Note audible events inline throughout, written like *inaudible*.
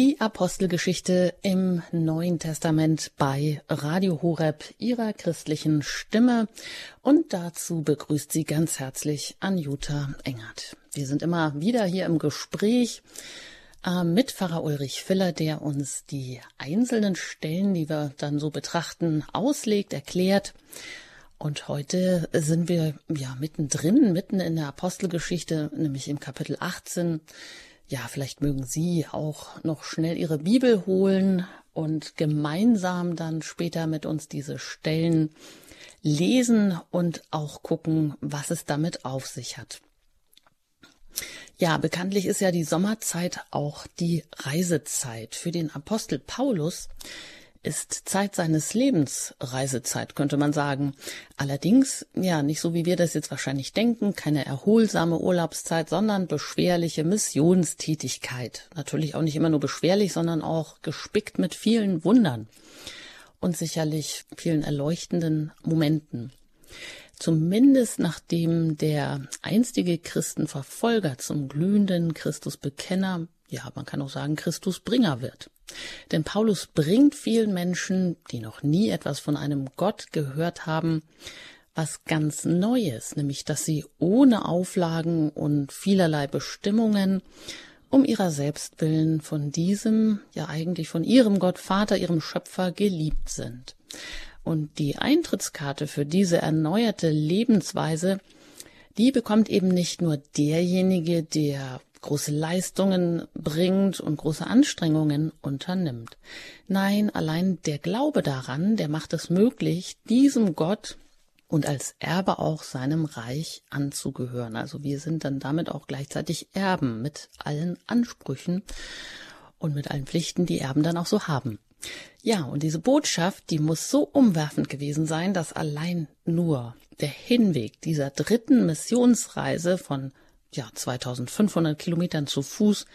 Die Apostelgeschichte im Neuen Testament bei Radio Horeb, ihrer christlichen Stimme. Und dazu begrüßt sie ganz herzlich Anjuta Engert. Wir sind immer wieder hier im Gespräch äh, mit Pfarrer Ulrich Filler, der uns die einzelnen Stellen, die wir dann so betrachten, auslegt, erklärt. Und heute sind wir ja mittendrin, mitten in der Apostelgeschichte, nämlich im Kapitel 18. Ja, vielleicht mögen Sie auch noch schnell Ihre Bibel holen und gemeinsam dann später mit uns diese Stellen lesen und auch gucken, was es damit auf sich hat. Ja, bekanntlich ist ja die Sommerzeit auch die Reisezeit. Für den Apostel Paulus ist Zeit seines Lebens Reisezeit, könnte man sagen. Allerdings, ja, nicht so wie wir das jetzt wahrscheinlich denken, keine erholsame Urlaubszeit, sondern beschwerliche Missionstätigkeit. Natürlich auch nicht immer nur beschwerlich, sondern auch gespickt mit vielen Wundern und sicherlich vielen erleuchtenden Momenten. Zumindest nachdem der einstige Christenverfolger zum glühenden Christusbekenner, ja, man kann auch sagen Christusbringer wird. Denn Paulus bringt vielen Menschen, die noch nie etwas von einem Gott gehört haben, was ganz Neues, nämlich dass sie ohne Auflagen und vielerlei Bestimmungen um ihrer selbst willen von diesem, ja eigentlich von ihrem Gott Vater, ihrem Schöpfer geliebt sind. Und die Eintrittskarte für diese erneuerte Lebensweise, die bekommt eben nicht nur derjenige, der große Leistungen bringt und große Anstrengungen unternimmt. Nein, allein der Glaube daran, der macht es möglich, diesem Gott und als Erbe auch seinem Reich anzugehören. Also wir sind dann damit auch gleichzeitig Erben mit allen Ansprüchen und mit allen Pflichten, die Erben dann auch so haben. Ja, und diese Botschaft, die muss so umwerfend gewesen sein, dass allein nur der Hinweg dieser dritten Missionsreise von ja, 2500 Kilometern zu Fuß,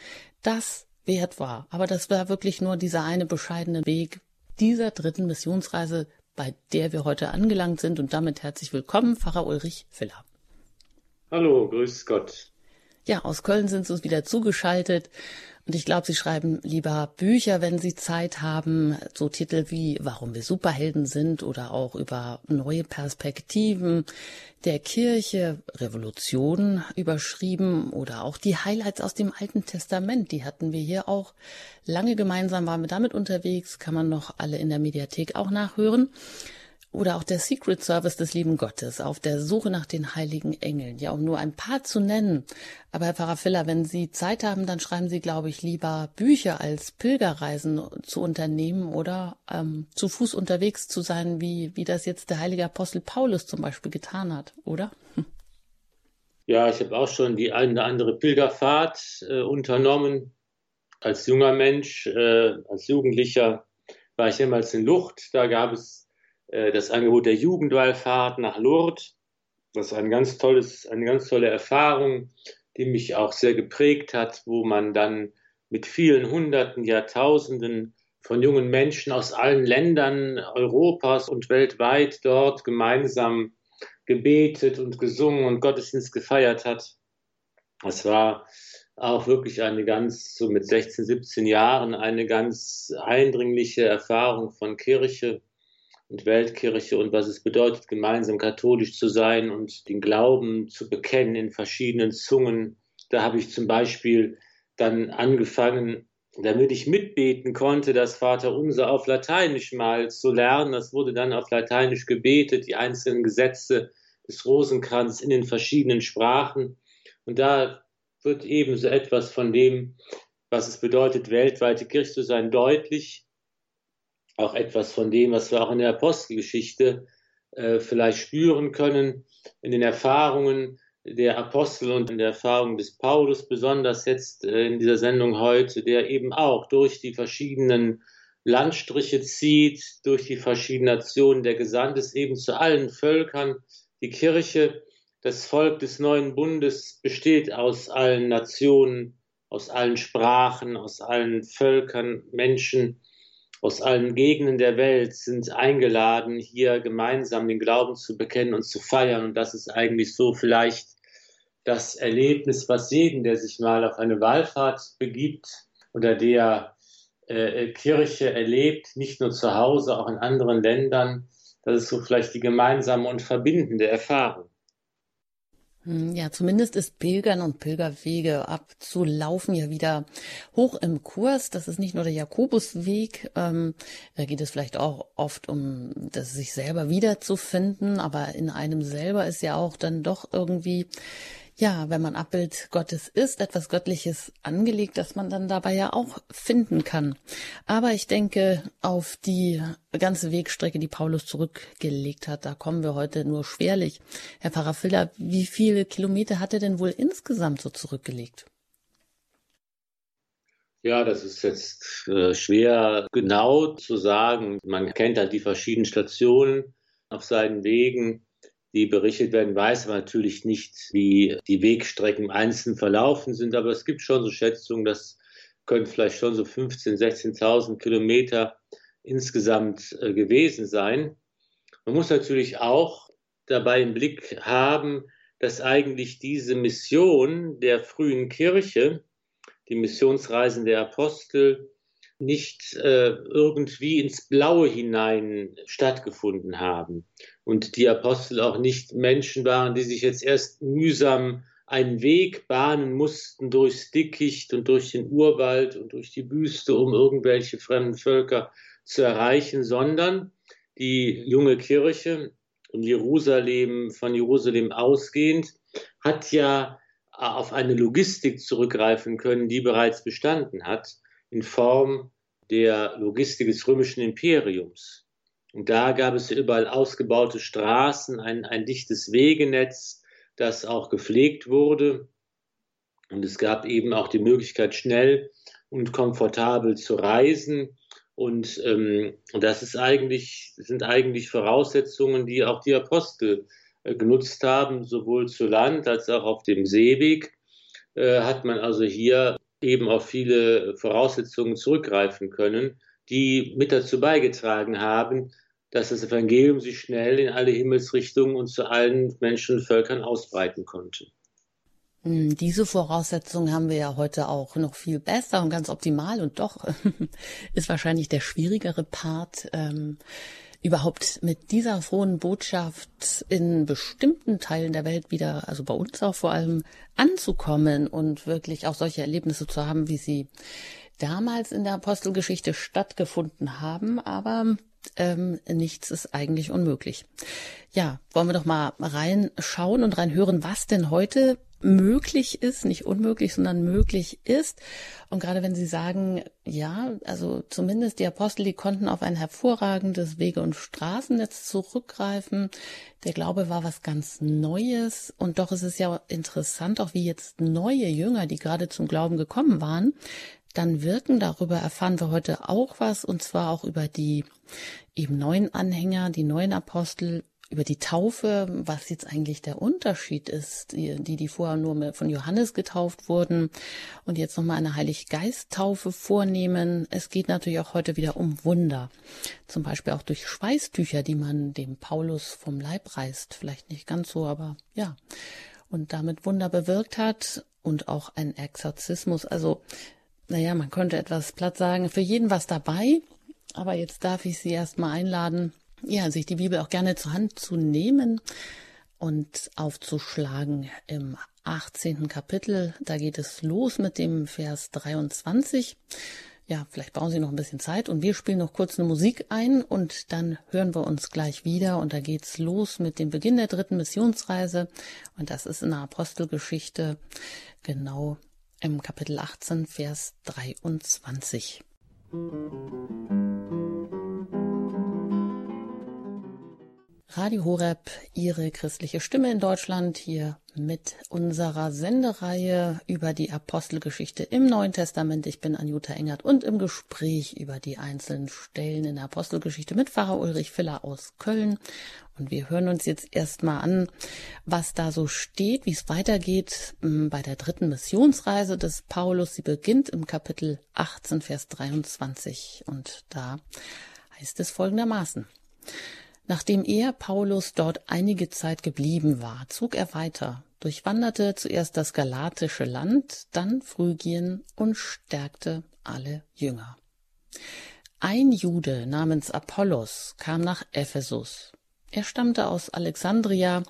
das wert war. Aber das war wirklich nur dieser eine bescheidene Weg dieser dritten Missionsreise, bei der wir heute angelangt sind. Und damit herzlich willkommen, Pfarrer Ulrich Filler. Hallo, grüß Gott. Ja, aus Köln sind Sie uns wieder zugeschaltet. Und ich glaube, Sie schreiben lieber Bücher, wenn Sie Zeit haben, so Titel wie Warum wir Superhelden sind oder auch über neue Perspektiven der Kirche, Revolution überschrieben oder auch die Highlights aus dem Alten Testament. Die hatten wir hier auch lange gemeinsam, waren wir damit unterwegs, kann man noch alle in der Mediathek auch nachhören oder auch der Secret Service des lieben Gottes auf der Suche nach den heiligen Engeln. Ja, um nur ein paar zu nennen. Aber Herr Pfarrer Filler, wenn Sie Zeit haben, dann schreiben Sie, glaube ich, lieber Bücher als Pilgerreisen zu unternehmen oder ähm, zu Fuß unterwegs zu sein, wie, wie das jetzt der heilige Apostel Paulus zum Beispiel getan hat, oder? Ja, ich habe auch schon die eine oder andere Pilgerfahrt äh, unternommen. Als junger Mensch, äh, als Jugendlicher war ich jemals in Lucht. Da gab es das Angebot der Jugendwallfahrt nach Lourdes. Das ist ein ganz tolles, eine ganz tolle Erfahrung, die mich auch sehr geprägt hat, wo man dann mit vielen Hunderten, Jahrtausenden von jungen Menschen aus allen Ländern Europas und weltweit dort gemeinsam gebetet und gesungen und Gottesdienst gefeiert hat. Das war auch wirklich eine ganz, so mit 16, 17 Jahren, eine ganz eindringliche Erfahrung von Kirche und Weltkirche und was es bedeutet, gemeinsam katholisch zu sein und den Glauben zu bekennen in verschiedenen Zungen. Da habe ich zum Beispiel dann angefangen, damit ich mitbeten konnte, das Vaterunser auf Lateinisch mal zu lernen. Das wurde dann auf Lateinisch gebetet, die einzelnen Gesetze des Rosenkranz in den verschiedenen Sprachen. Und da wird ebenso etwas von dem, was es bedeutet, weltweite Kirche zu sein, deutlich auch etwas von dem, was wir auch in der Apostelgeschichte äh, vielleicht spüren können, in den Erfahrungen der Apostel und in der Erfahrung des Paulus, besonders jetzt äh, in dieser Sendung heute, der eben auch durch die verschiedenen Landstriche zieht, durch die verschiedenen Nationen der Gesandt ist, eben zu allen Völkern. Die Kirche, das Volk des neuen Bundes besteht aus allen Nationen, aus allen Sprachen, aus allen Völkern, Menschen, aus allen Gegenden der Welt sind eingeladen, hier gemeinsam den Glauben zu bekennen und zu feiern. Und das ist eigentlich so vielleicht das Erlebnis, was jeden, der sich mal auf eine Wallfahrt begibt oder der äh, Kirche erlebt, nicht nur zu Hause, auch in anderen Ländern. Das ist so vielleicht die gemeinsame und verbindende Erfahrung. Hm, ja, zumindest ist Pilgern und Pilgerwege abzulaufen ja wieder hoch im Kurs. Das ist nicht nur der Jakobusweg. Ähm, da geht es vielleicht auch oft um das sich selber wiederzufinden, aber in einem selber ist ja auch dann doch irgendwie ja, wenn man Abbild Gottes ist, etwas Göttliches angelegt, das man dann dabei ja auch finden kann. Aber ich denke, auf die ganze Wegstrecke, die Paulus zurückgelegt hat, da kommen wir heute nur schwerlich. Herr Pfarrer Filler, wie viele Kilometer hat er denn wohl insgesamt so zurückgelegt? Ja, das ist jetzt äh, schwer genau zu sagen. Man kennt halt die verschiedenen Stationen auf seinen Wegen die berichtet werden, weiß man natürlich nicht, wie die Wegstrecken einzeln verlaufen sind, aber es gibt schon so Schätzungen, das können vielleicht schon so 15.000, 16.000 Kilometer insgesamt äh, gewesen sein. Man muss natürlich auch dabei im Blick haben, dass eigentlich diese Mission der frühen Kirche, die Missionsreisen der Apostel, nicht äh, irgendwie ins Blaue hinein stattgefunden haben. Und die Apostel auch nicht Menschen waren, die sich jetzt erst mühsam einen Weg bahnen mussten durchs Dickicht und durch den Urwald und durch die Wüste, um irgendwelche fremden Völker zu erreichen, sondern die junge Kirche in Jerusalem, von Jerusalem ausgehend, hat ja auf eine Logistik zurückgreifen können, die bereits bestanden hat in Form der Logistik des römischen Imperiums. Und da gab es überall ausgebaute Straßen, ein, ein dichtes Wegenetz, das auch gepflegt wurde. Und es gab eben auch die Möglichkeit, schnell und komfortabel zu reisen. Und ähm, das ist eigentlich, sind eigentlich Voraussetzungen, die auch die Apostel äh, genutzt haben, sowohl zu Land als auch auf dem Seeweg. Äh, hat man also hier eben auf viele Voraussetzungen zurückgreifen können, die mit dazu beigetragen haben, dass das Evangelium sich schnell in alle Himmelsrichtungen und zu allen Menschen und Völkern ausbreiten konnte. Hm, diese Voraussetzungen haben wir ja heute auch noch viel besser und ganz optimal und doch *laughs* ist wahrscheinlich der schwierigere Part, ähm, überhaupt mit dieser frohen Botschaft in bestimmten Teilen der Welt wieder, also bei uns auch vor allem, anzukommen und wirklich auch solche Erlebnisse zu haben, wie sie damals in der Apostelgeschichte stattgefunden haben. Aber ähm, nichts ist eigentlich unmöglich. Ja, wollen wir doch mal reinschauen und reinhören, was denn heute möglich ist, nicht unmöglich, sondern möglich ist. Und gerade wenn Sie sagen, ja, also zumindest die Apostel, die konnten auf ein hervorragendes Wege- und Straßennetz zurückgreifen. Der Glaube war was ganz Neues. Und doch ist es ja interessant, auch wie jetzt neue Jünger, die gerade zum Glauben gekommen waren, dann wirken. Darüber erfahren wir heute auch was, und zwar auch über die eben neuen Anhänger, die neuen Apostel, über die Taufe, was jetzt eigentlich der Unterschied ist, die, die vorher nur von Johannes getauft wurden und jetzt nochmal eine Heiliggeist-Taufe vornehmen. Es geht natürlich auch heute wieder um Wunder. Zum Beispiel auch durch Schweißtücher, die man dem Paulus vom Leib reißt. Vielleicht nicht ganz so, aber ja. Und damit Wunder bewirkt hat und auch ein Exorzismus. Also, naja, man könnte etwas platt sagen, für jeden was dabei. Aber jetzt darf ich Sie erstmal einladen, ja, sich die Bibel auch gerne zur Hand zu nehmen und aufzuschlagen im 18. Kapitel. Da geht es los mit dem Vers 23. Ja, vielleicht brauchen Sie noch ein bisschen Zeit und wir spielen noch kurz eine Musik ein und dann hören wir uns gleich wieder und da geht's los mit dem Beginn der dritten Missionsreise und das ist in der Apostelgeschichte genau im Kapitel 18, Vers 23. Musik Radio Horeb, Ihre christliche Stimme in Deutschland, hier mit unserer Sendereihe über die Apostelgeschichte im Neuen Testament. Ich bin Anjuta Engert und im Gespräch über die einzelnen Stellen in der Apostelgeschichte mit Pfarrer Ulrich Filler aus Köln. Und wir hören uns jetzt erstmal an, was da so steht, wie es weitergeht hm, bei der dritten Missionsreise des Paulus. Sie beginnt im Kapitel 18, Vers 23. Und da heißt es folgendermaßen. Nachdem er, Paulus, dort einige Zeit geblieben war, zog er weiter, durchwanderte zuerst das galatische Land, dann Phrygien und stärkte alle Jünger. Ein Jude namens Apollos kam nach Ephesus. Er stammte aus Alexandria,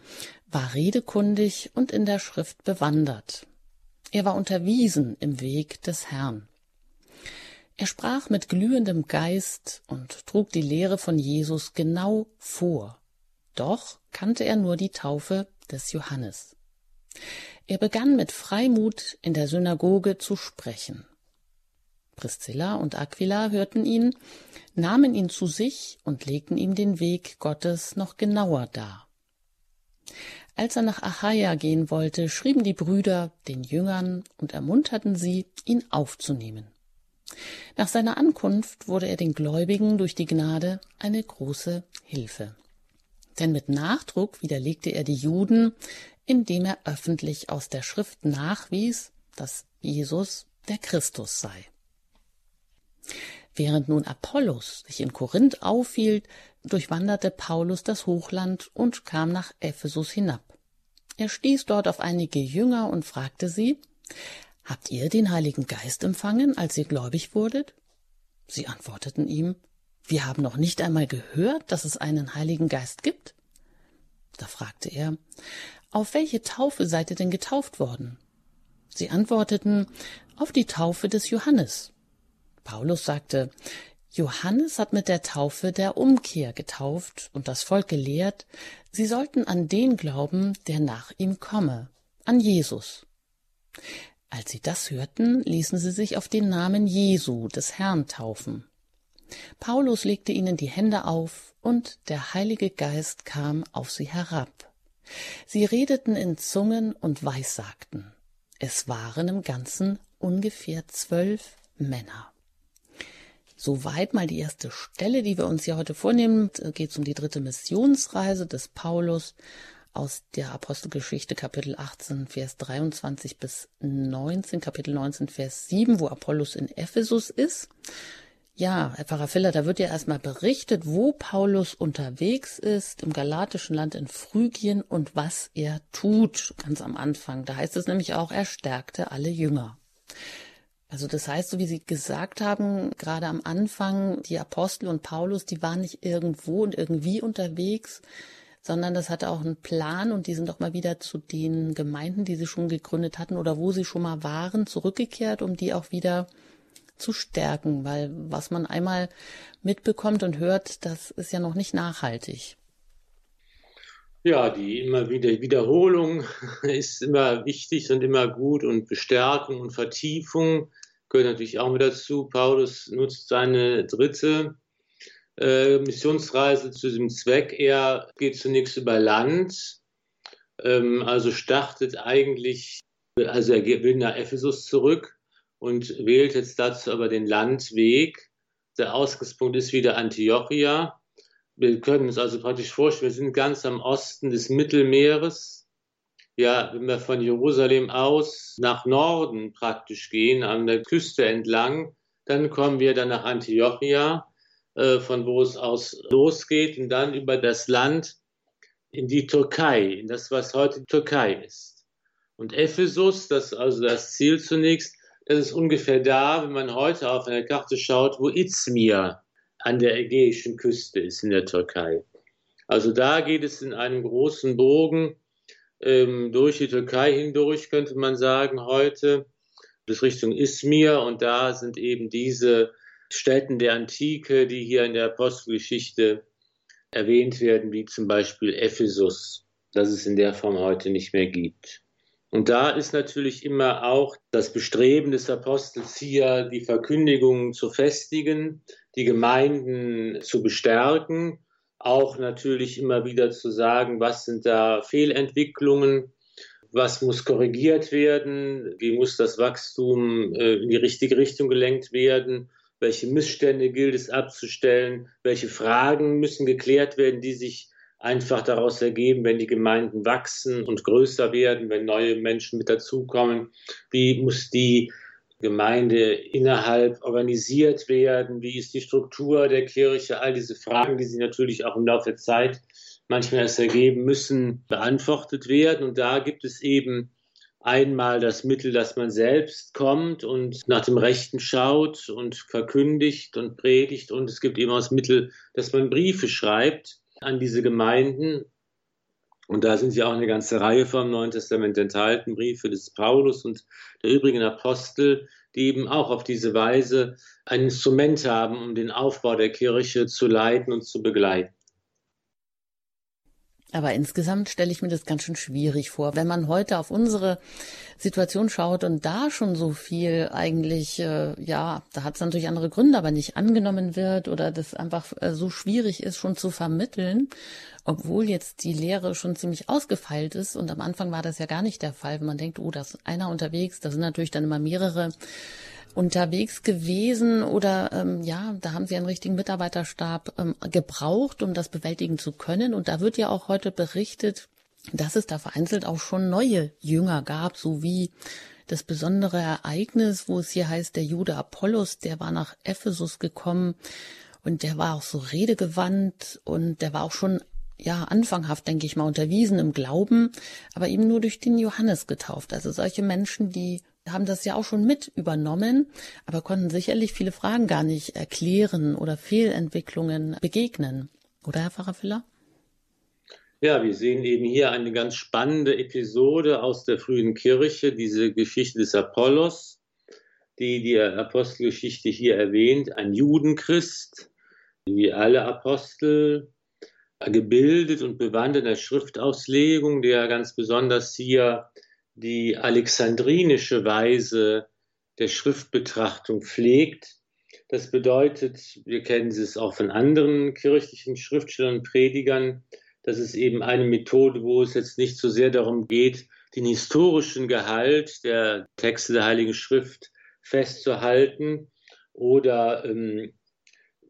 war redekundig und in der Schrift bewandert. Er war unterwiesen im Weg des Herrn. Er sprach mit glühendem Geist und trug die Lehre von Jesus genau vor. Doch kannte er nur die Taufe des Johannes. Er begann mit Freimut in der Synagoge zu sprechen. Priscilla und Aquila hörten ihn, nahmen ihn zu sich und legten ihm den Weg Gottes noch genauer dar. Als er nach Achaia gehen wollte, schrieben die Brüder den Jüngern und ermunterten sie, ihn aufzunehmen. Nach seiner Ankunft wurde er den Gläubigen durch die Gnade eine große Hilfe. Denn mit Nachdruck widerlegte er die Juden, indem er öffentlich aus der Schrift nachwies, dass Jesus der Christus sei. Während nun Apollos sich in Korinth aufhielt, durchwanderte Paulus das Hochland und kam nach Ephesus hinab. Er stieß dort auf einige Jünger und fragte sie, Habt ihr den Heiligen Geist empfangen, als ihr gläubig wurdet? Sie antworteten ihm, Wir haben noch nicht einmal gehört, dass es einen Heiligen Geist gibt. Da fragte er, Auf welche Taufe seid ihr denn getauft worden? Sie antworteten, Auf die Taufe des Johannes. Paulus sagte, Johannes hat mit der Taufe der Umkehr getauft und das Volk gelehrt, sie sollten an den glauben, der nach ihm komme, an Jesus. Als sie das hörten, ließen sie sich auf den Namen Jesu des Herrn taufen. Paulus legte ihnen die Hände auf, und der Heilige Geist kam auf sie herab. Sie redeten in Zungen und weissagten. Es waren im Ganzen ungefähr zwölf Männer. Soweit mal die erste Stelle, die wir uns hier heute vornehmen. Geht es um die dritte Missionsreise des Paulus aus der Apostelgeschichte Kapitel 18, Vers 23 bis 19, Kapitel 19, Vers 7, wo Apollos in Ephesus ist. Ja, Herr Pfarrer Filler, da wird ja erstmal berichtet, wo Paulus unterwegs ist, im galatischen Land in Phrygien und was er tut, ganz am Anfang. Da heißt es nämlich auch, er stärkte alle Jünger. Also das heißt, so wie Sie gesagt haben, gerade am Anfang, die Apostel und Paulus, die waren nicht irgendwo und irgendwie unterwegs, sondern das hatte auch einen Plan und die sind auch mal wieder zu den Gemeinden, die sie schon gegründet hatten oder wo sie schon mal waren, zurückgekehrt, um die auch wieder zu stärken, weil was man einmal mitbekommt und hört, das ist ja noch nicht nachhaltig. Ja, die immer wieder Wiederholung *laughs* ist immer wichtig und immer gut und Bestärkung und Vertiefung gehört natürlich auch mit dazu. Paulus nutzt seine dritte äh, Missionsreise zu diesem Zweck. Er geht zunächst über Land, ähm, also startet eigentlich, also er will nach Ephesus zurück und wählt jetzt dazu aber den Landweg. Der Ausgangspunkt ist wieder Antiochia wir können uns also praktisch vorstellen, wir sind ganz am Osten des Mittelmeeres. Ja, wenn wir von Jerusalem aus nach Norden praktisch gehen, an der Küste entlang, dann kommen wir dann nach Antiochia, von wo es aus losgeht und dann über das Land in die Türkei, in das, was heute Türkei ist. Und Ephesus, das ist also das Ziel zunächst, das ist ungefähr da, wenn man heute auf eine Karte schaut, wo Izmir an der ägäischen Küste ist in der Türkei. Also da geht es in einem großen Bogen ähm, durch die Türkei hindurch, könnte man sagen, heute bis Richtung Izmir. Und da sind eben diese Städten der Antike, die hier in der Apostelgeschichte erwähnt werden, wie zum Beispiel Ephesus, das es in der Form heute nicht mehr gibt. Und da ist natürlich immer auch das Bestreben des Apostels hier, die Verkündigung zu festigen, die Gemeinden zu bestärken, auch natürlich immer wieder zu sagen, was sind da Fehlentwicklungen, was muss korrigiert werden, wie muss das Wachstum äh, in die richtige Richtung gelenkt werden, welche Missstände gilt es abzustellen, welche Fragen müssen geklärt werden, die sich einfach daraus ergeben, wenn die Gemeinden wachsen und größer werden, wenn neue Menschen mit dazukommen, wie muss die Gemeinde innerhalb organisiert werden? Wie ist die Struktur der Kirche? All diese Fragen, die sich natürlich auch im Laufe der Zeit manchmal erst ergeben müssen, beantwortet werden. Und da gibt es eben einmal das Mittel, dass man selbst kommt und nach dem Rechten schaut und verkündigt und predigt. Und es gibt eben auch das Mittel, dass man Briefe schreibt an diese Gemeinden. Und da sind ja auch eine ganze Reihe vom Neuen Testament enthalten, Briefe des Paulus und der übrigen Apostel, die eben auch auf diese Weise ein Instrument haben, um den Aufbau der Kirche zu leiten und zu begleiten. Aber insgesamt stelle ich mir das ganz schön schwierig vor, wenn man heute auf unsere Situation schaut und da schon so viel eigentlich, äh, ja, da hat es natürlich andere Gründe, aber nicht angenommen wird oder das einfach äh, so schwierig ist, schon zu vermitteln, obwohl jetzt die Lehre schon ziemlich ausgefeilt ist. Und am Anfang war das ja gar nicht der Fall, wenn man denkt, oh, da ist einer unterwegs, da sind natürlich dann immer mehrere unterwegs gewesen oder ähm, ja, da haben sie einen richtigen Mitarbeiterstab ähm, gebraucht, um das bewältigen zu können. Und da wird ja auch heute berichtet, dass es da vereinzelt auch schon neue Jünger gab, so wie das besondere Ereignis, wo es hier heißt, der Jude Apollos, der war nach Ephesus gekommen und der war auch so redegewandt und der war auch schon ja, anfanghaft, denke ich mal, unterwiesen im Glauben, aber eben nur durch den Johannes getauft. Also solche Menschen, die haben das ja auch schon mit übernommen, aber konnten sicherlich viele Fragen gar nicht erklären oder Fehlentwicklungen begegnen. Oder, Herr Pfarrer Filler? Ja, wir sehen eben hier eine ganz spannende Episode aus der frühen Kirche, diese Geschichte des Apollos, die die Apostelgeschichte hier erwähnt, ein Judenchrist, wie alle Apostel, gebildet und bewandt in der Schriftauslegung, der ganz besonders hier die alexandrinische Weise der Schriftbetrachtung pflegt. Das bedeutet, wir kennen es auch von anderen kirchlichen Schriftstellern und Predigern, das ist eben eine Methode, wo es jetzt nicht so sehr darum geht, den historischen Gehalt der Texte der Heiligen Schrift festzuhalten oder ähm,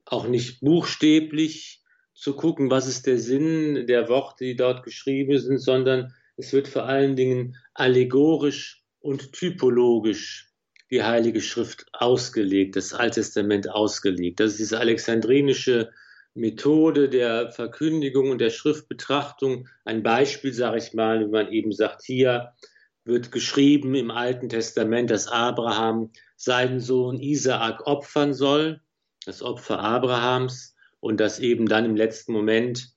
auch nicht buchstäblich zu gucken, was ist der Sinn der Worte, die dort geschrieben sind, sondern es wird vor allen Dingen allegorisch und typologisch die Heilige Schrift ausgelegt, das Alte Testament ausgelegt. Das ist diese alexandrinische Methode der Verkündigung und der Schriftbetrachtung. Ein Beispiel, sage ich mal, wie man eben sagt, hier wird geschrieben im Alten Testament, dass Abraham seinen Sohn Isaak opfern soll, das Opfer Abrahams, und dass eben dann im letzten Moment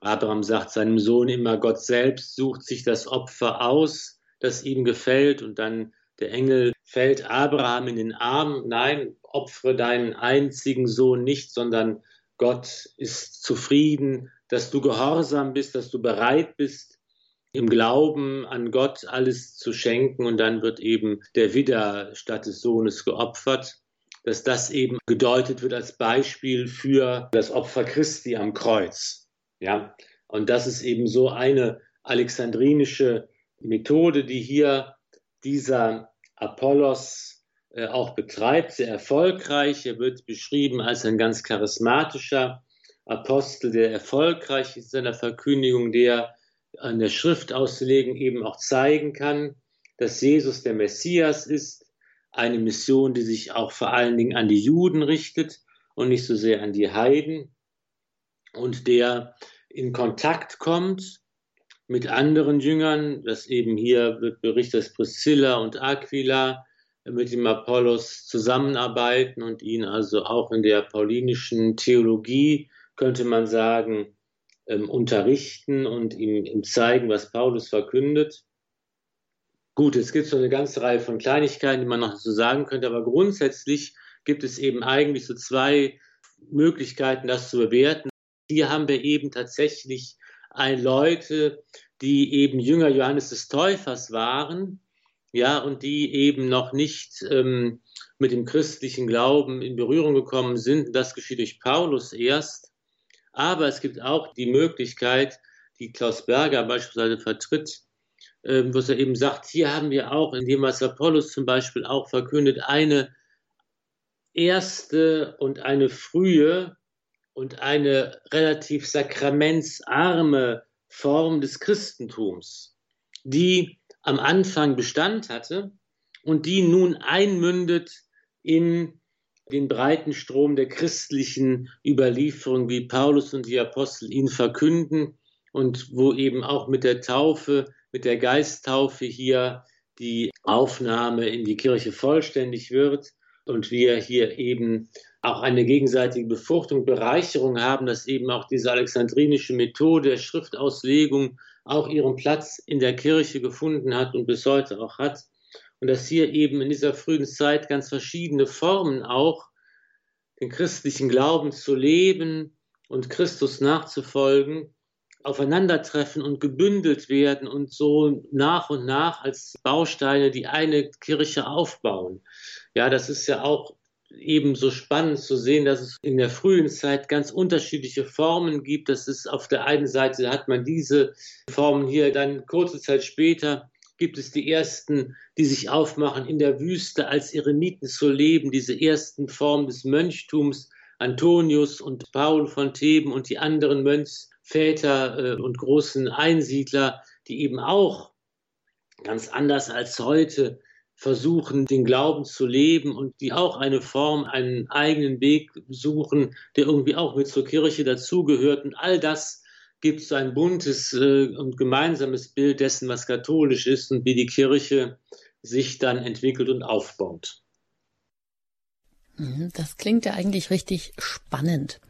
Abraham sagt seinem Sohn immer, Gott selbst sucht sich das Opfer aus, das ihm gefällt. Und dann der Engel fällt Abraham in den Arm. Nein, opfere deinen einzigen Sohn nicht, sondern Gott ist zufrieden, dass du gehorsam bist, dass du bereit bist, im Glauben an Gott alles zu schenken. Und dann wird eben der Widder statt des Sohnes geopfert dass das eben gedeutet wird als Beispiel für das Opfer Christi am Kreuz. Ja, und das ist eben so eine alexandrinische Methode, die hier dieser Apollos äh, auch betreibt, sehr erfolgreich. Er wird beschrieben als ein ganz charismatischer Apostel, der erfolgreich ist in seiner Verkündigung, der an der Schrift auszulegen eben auch zeigen kann, dass Jesus der Messias ist, eine Mission, die sich auch vor allen Dingen an die Juden richtet und nicht so sehr an die Heiden und der in Kontakt kommt mit anderen Jüngern, das eben hier wird berichtet, dass Priscilla und Aquila mit dem Apollos zusammenarbeiten und ihn also auch in der paulinischen Theologie, könnte man sagen, ähm, unterrichten und ihm, ihm zeigen, was Paulus verkündet. Gut, es gibt so eine ganze Reihe von Kleinigkeiten, die man noch so sagen könnte, aber grundsätzlich gibt es eben eigentlich so zwei Möglichkeiten, das zu bewerten. Hier haben wir eben tatsächlich Leute, die eben Jünger Johannes des Täufers waren, ja, und die eben noch nicht ähm, mit dem christlichen Glauben in Berührung gekommen sind. Das geschieht durch Paulus erst. Aber es gibt auch die Möglichkeit, die Klaus Berger beispielsweise vertritt, ähm, was er eben sagt, hier haben wir auch, indem was Apollos zum Beispiel auch verkündet, eine erste und eine frühe und eine relativ sakramentsarme Form des Christentums, die am Anfang Bestand hatte und die nun einmündet in den breiten Strom der christlichen Überlieferung, wie Paulus und die Apostel ihn verkünden und wo eben auch mit der Taufe, mit der Geisttaufe hier die Aufnahme in die Kirche vollständig wird und wir hier eben auch eine gegenseitige Befruchtung, Bereicherung haben, dass eben auch diese alexandrinische Methode der Schriftauslegung auch ihren Platz in der Kirche gefunden hat und bis heute auch hat. Und dass hier eben in dieser frühen Zeit ganz verschiedene Formen auch den christlichen Glauben zu leben und Christus nachzufolgen, aufeinandertreffen und gebündelt werden und so nach und nach als Bausteine die eine Kirche aufbauen. Ja, das ist ja auch eben so spannend zu sehen, dass es in der frühen Zeit ganz unterschiedliche Formen gibt. Das ist auf der einen Seite hat man diese Formen hier, dann kurze Zeit später gibt es die ersten, die sich aufmachen, in der Wüste als Eremiten zu leben, diese ersten Formen des Mönchtums, Antonius und Paul von Theben und die anderen Mönchsväter äh, und großen Einsiedler, die eben auch ganz anders als heute versuchen, den Glauben zu leben und die auch eine Form, einen eigenen Weg suchen, der irgendwie auch mit zur Kirche dazugehört. Und all das gibt so ein buntes äh, und gemeinsames Bild dessen, was katholisch ist und wie die Kirche sich dann entwickelt und aufbaut. Mhm, das klingt ja eigentlich richtig spannend.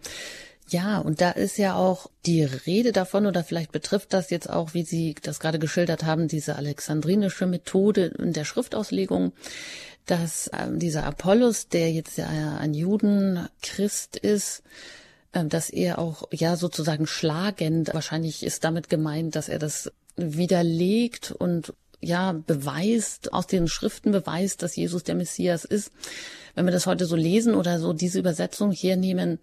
Ja, und da ist ja auch die Rede davon, oder vielleicht betrifft das jetzt auch, wie Sie das gerade geschildert haben, diese alexandrinische Methode in der Schriftauslegung, dass äh, dieser Apollos, der jetzt ja ein Judenchrist ist, äh, dass er auch ja sozusagen schlagend, wahrscheinlich ist damit gemeint, dass er das widerlegt und ja beweist, aus den Schriften beweist, dass Jesus der Messias ist. Wenn wir das heute so lesen oder so diese Übersetzung hier nehmen,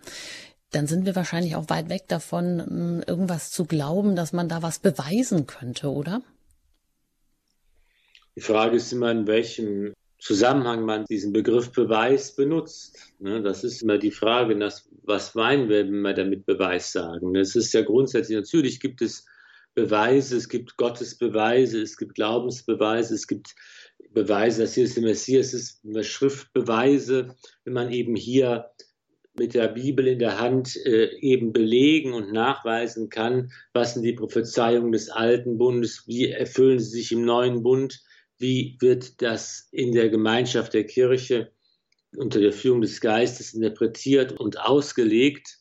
dann sind wir wahrscheinlich auch weit weg davon, hm, irgendwas zu glauben, dass man da was beweisen könnte, oder? Die Frage ist immer, in welchem Zusammenhang man diesen Begriff Beweis benutzt. Ne, das ist immer die Frage, was meinen wir, wenn wir damit Beweis sagen. Es ist ja grundsätzlich, natürlich gibt es Beweise, es gibt Gottesbeweise, es gibt Glaubensbeweise, es gibt Beweise, dass Jesus der Messias ist, Schriftbeweise, wenn man eben hier mit der Bibel in der Hand äh, eben belegen und nachweisen kann, was sind die Prophezeiungen des alten Bundes, wie erfüllen sie sich im neuen Bund, wie wird das in der Gemeinschaft der Kirche unter der Führung des Geistes interpretiert und ausgelegt.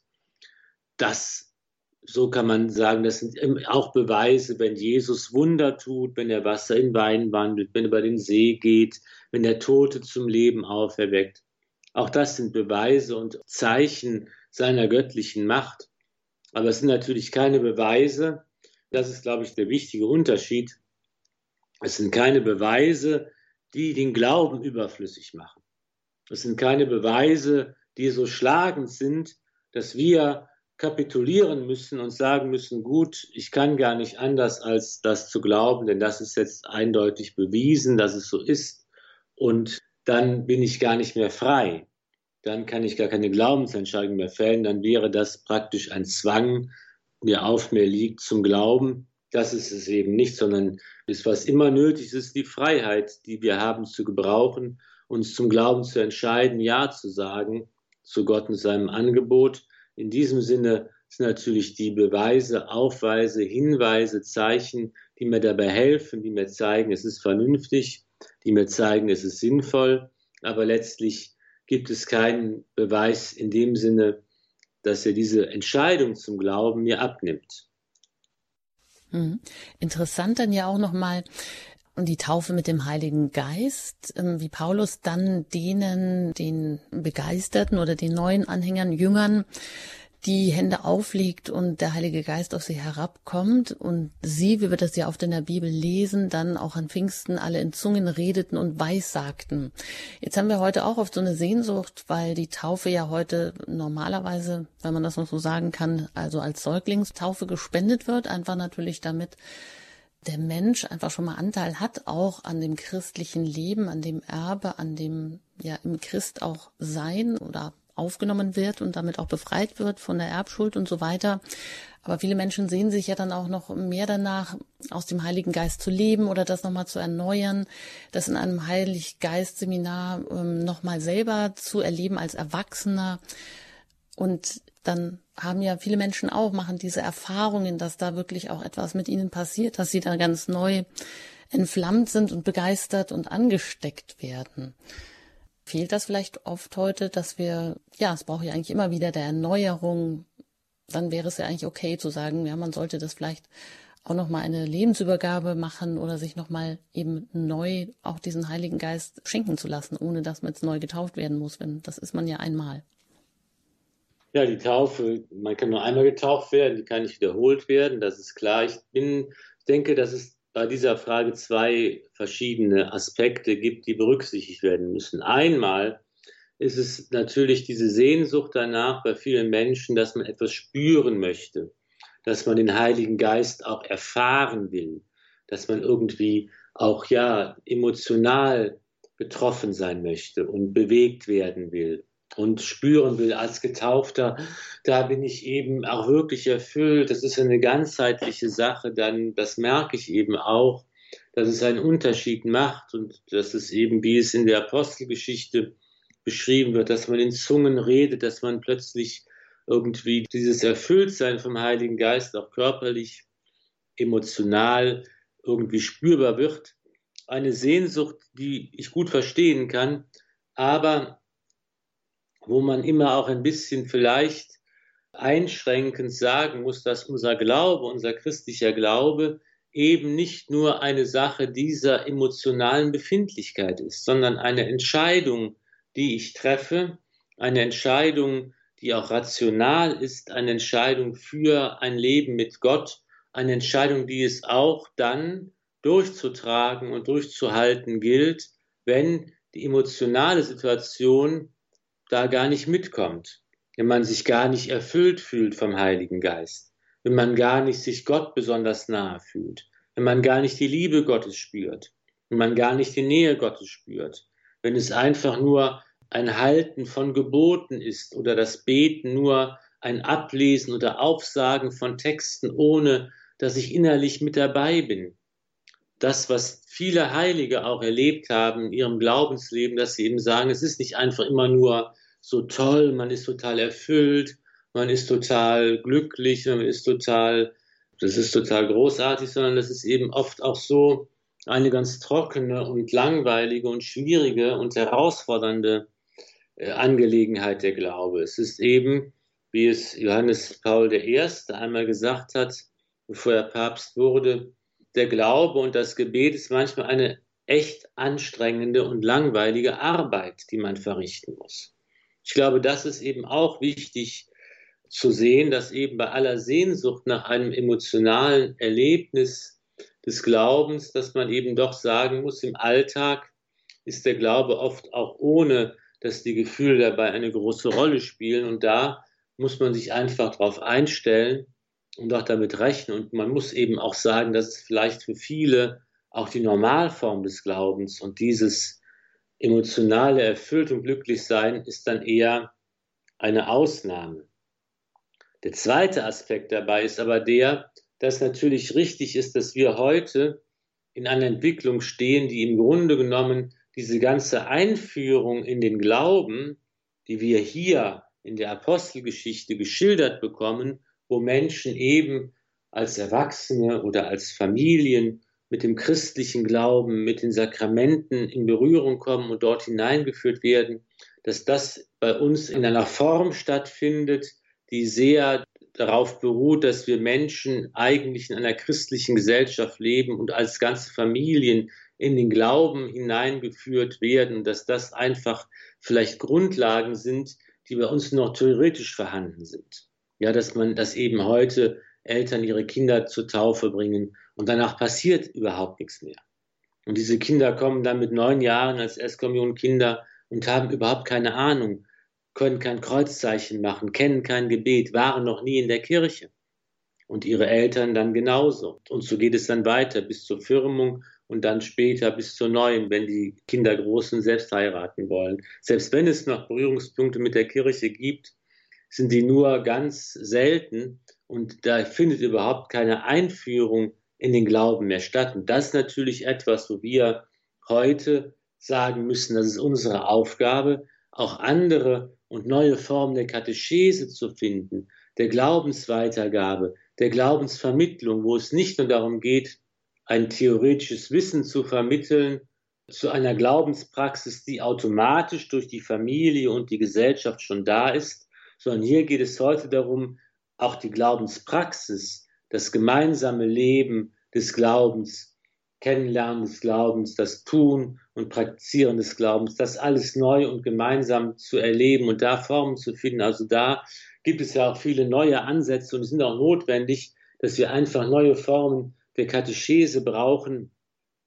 Das, so kann man sagen, das sind auch Beweise, wenn Jesus Wunder tut, wenn er Wasser in Wein wandelt, wenn er über den See geht, wenn der Tote zum Leben auferweckt. Auch das sind Beweise und Zeichen seiner göttlichen Macht. Aber es sind natürlich keine Beweise. Das ist, glaube ich, der wichtige Unterschied. Es sind keine Beweise, die den Glauben überflüssig machen. Es sind keine Beweise, die so schlagend sind, dass wir kapitulieren müssen und sagen müssen, gut, ich kann gar nicht anders als das zu glauben, denn das ist jetzt eindeutig bewiesen, dass es so ist. Und dann bin ich gar nicht mehr frei. Dann kann ich gar keine Glaubensentscheidung mehr fällen. Dann wäre das praktisch ein Zwang, der auf mir liegt zum Glauben. Das ist es eben nicht, sondern ist, was immer nötig ist, die Freiheit, die wir haben, zu gebrauchen, uns zum Glauben zu entscheiden, Ja zu sagen zu Gott und seinem Angebot. In diesem Sinne sind natürlich die Beweise, Aufweise, Hinweise, Zeichen, die mir dabei helfen, die mir zeigen, es ist vernünftig, die mir zeigen, es ist sinnvoll, aber letztlich gibt es keinen Beweis in dem Sinne, dass er diese Entscheidung zum Glauben mir abnimmt. Hm. Interessant dann ja auch nochmal die Taufe mit dem Heiligen Geist, ähm, wie Paulus dann denen, den Begeisterten oder den neuen Anhängern, Jüngern, die Hände auflegt und der Heilige Geist auf sie herabkommt und sie, wie wir das ja oft in der Bibel lesen, dann auch an Pfingsten alle in Zungen redeten und weissagten. Jetzt haben wir heute auch oft so eine Sehnsucht, weil die Taufe ja heute normalerweise, wenn man das noch so sagen kann, also als Säuglingstaufe gespendet wird, einfach natürlich damit der Mensch einfach schon mal Anteil hat, auch an dem christlichen Leben, an dem Erbe, an dem ja im Christ auch sein oder aufgenommen wird und damit auch befreit wird von der Erbschuld und so weiter. Aber viele Menschen sehen sich ja dann auch noch mehr danach, aus dem Heiligen Geist zu leben oder das nochmal zu erneuern, das in einem Heilig Geist Seminar ähm, nochmal selber zu erleben als Erwachsener. Und dann haben ja viele Menschen auch, machen diese Erfahrungen, dass da wirklich auch etwas mit ihnen passiert, dass sie da ganz neu entflammt sind und begeistert und angesteckt werden. Fehlt das vielleicht oft heute, dass wir, ja, es braucht ja eigentlich immer wieder der Erneuerung. Dann wäre es ja eigentlich okay zu sagen, ja, man sollte das vielleicht auch nochmal eine Lebensübergabe machen oder sich nochmal eben neu auch diesen Heiligen Geist schenken zu lassen, ohne dass man jetzt neu getauft werden muss. Wenn, das ist man ja einmal. Ja, die Taufe, man kann nur einmal getauft werden, die kann nicht wiederholt werden, das ist klar. Ich bin, denke, dass es bei dieser Frage zwei verschiedene Aspekte gibt, die berücksichtigt werden müssen. Einmal ist es natürlich diese Sehnsucht danach bei vielen Menschen, dass man etwas spüren möchte, dass man den Heiligen Geist auch erfahren will, dass man irgendwie auch ja emotional betroffen sein möchte und bewegt werden will und spüren will als Getaufter, da bin ich eben auch wirklich erfüllt. Das ist eine ganzheitliche Sache, dann, das merke ich eben auch, dass es einen Unterschied macht und dass es eben, wie es in der Apostelgeschichte beschrieben wird, dass man in Zungen redet, dass man plötzlich irgendwie dieses Erfülltsein vom Heiligen Geist auch körperlich, emotional irgendwie spürbar wird. Eine Sehnsucht, die ich gut verstehen kann, aber wo man immer auch ein bisschen vielleicht einschränkend sagen muss, dass unser Glaube, unser christlicher Glaube eben nicht nur eine Sache dieser emotionalen Befindlichkeit ist, sondern eine Entscheidung, die ich treffe, eine Entscheidung, die auch rational ist, eine Entscheidung für ein Leben mit Gott, eine Entscheidung, die es auch dann durchzutragen und durchzuhalten gilt, wenn die emotionale Situation da gar nicht mitkommt, wenn man sich gar nicht erfüllt fühlt vom Heiligen Geist, wenn man gar nicht sich Gott besonders nahe fühlt, wenn man gar nicht die Liebe Gottes spürt, wenn man gar nicht die Nähe Gottes spürt, wenn es einfach nur ein Halten von Geboten ist oder das Beten nur ein Ablesen oder Aufsagen von Texten, ohne dass ich innerlich mit dabei bin. Das, was viele Heilige auch erlebt haben in ihrem Glaubensleben, dass sie eben sagen, es ist nicht einfach immer nur so toll, man ist total erfüllt, man ist total glücklich, man ist total, das ist total großartig, sondern es ist eben oft auch so eine ganz trockene und langweilige und schwierige und herausfordernde äh, Angelegenheit der Glaube. Es ist eben, wie es Johannes Paul I. einmal gesagt hat, bevor er Papst wurde, der Glaube und das Gebet ist manchmal eine echt anstrengende und langweilige Arbeit, die man verrichten muss. Ich glaube, das ist eben auch wichtig zu sehen, dass eben bei aller Sehnsucht nach einem emotionalen Erlebnis des Glaubens, dass man eben doch sagen muss, im Alltag ist der Glaube oft auch ohne, dass die Gefühle dabei eine große Rolle spielen. Und da muss man sich einfach darauf einstellen und auch damit rechnen. Und man muss eben auch sagen, dass vielleicht für viele auch die Normalform des Glaubens und dieses emotionale Erfüllt und Glücklichsein ist dann eher eine Ausnahme. Der zweite Aspekt dabei ist aber der, dass natürlich richtig ist, dass wir heute in einer Entwicklung stehen, die im Grunde genommen diese ganze Einführung in den Glauben, die wir hier in der Apostelgeschichte geschildert bekommen, wo Menschen eben als Erwachsene oder als Familien mit dem christlichen Glauben, mit den Sakramenten in Berührung kommen und dort hineingeführt werden, dass das bei uns in einer Form stattfindet, die sehr darauf beruht, dass wir Menschen eigentlich in einer christlichen Gesellschaft leben und als ganze Familien in den Glauben hineingeführt werden, dass das einfach vielleicht Grundlagen sind, die bei uns noch theoretisch vorhanden sind. Ja, dass man, dass eben heute Eltern ihre Kinder zur Taufe bringen und danach passiert überhaupt nichts mehr. Und diese Kinder kommen dann mit neun Jahren als Erstkommunionkinder und haben überhaupt keine Ahnung, können kein Kreuzzeichen machen, kennen kein Gebet, waren noch nie in der Kirche. Und ihre Eltern dann genauso. Und so geht es dann weiter bis zur Firmung und dann später bis zur neuen, wenn die Kinder Großen selbst heiraten wollen. Selbst wenn es noch Berührungspunkte mit der Kirche gibt, sind die nur ganz selten und da findet überhaupt keine Einführung in den Glauben mehr statt. Und das ist natürlich etwas, wo wir heute sagen müssen, das ist unsere Aufgabe, auch andere und neue Formen der Katechese zu finden, der Glaubensweitergabe, der Glaubensvermittlung, wo es nicht nur darum geht, ein theoretisches Wissen zu vermitteln zu einer Glaubenspraxis, die automatisch durch die Familie und die Gesellschaft schon da ist, sondern hier geht es heute darum, auch die Glaubenspraxis, das gemeinsame Leben des Glaubens, Kennenlernen des Glaubens, das Tun und Praktizieren des Glaubens, das alles neu und gemeinsam zu erleben und da Formen zu finden. Also da gibt es ja auch viele neue Ansätze und es sind auch notwendig, dass wir einfach neue Formen der Katechese brauchen,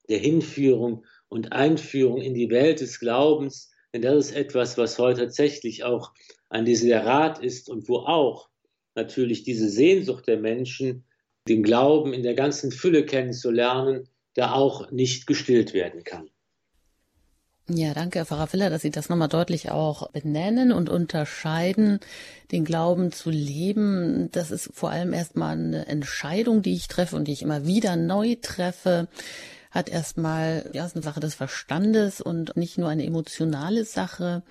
der Hinführung und Einführung in die Welt des Glaubens, denn das ist etwas, was heute tatsächlich auch ein Desiderat ist und wo auch natürlich diese Sehnsucht der Menschen, den Glauben in der ganzen Fülle kennenzulernen, da auch nicht gestillt werden kann. Ja, danke, Herr Pfarrer Filler, dass Sie das nochmal deutlich auch benennen und unterscheiden, den Glauben zu leben. Das ist vor allem erstmal eine Entscheidung, die ich treffe und die ich immer wieder neu treffe hat erstmal, ja, ist eine Sache des Verstandes und nicht nur eine emotionale Sache.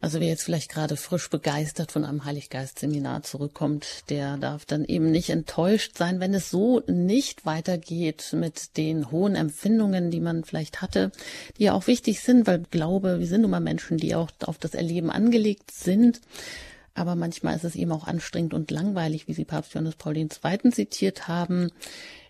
Also wer jetzt vielleicht gerade frisch begeistert von einem Heiliggeist-Seminar zurückkommt, der darf dann eben nicht enttäuscht sein, wenn es so nicht weitergeht mit den hohen Empfindungen, die man vielleicht hatte, die ja auch wichtig sind, weil glaube, wir sind nun mal Menschen, die auch auf das Erleben angelegt sind. Aber manchmal ist es eben auch anstrengend und langweilig, wie Sie Papst Johannes Paul II. zitiert haben.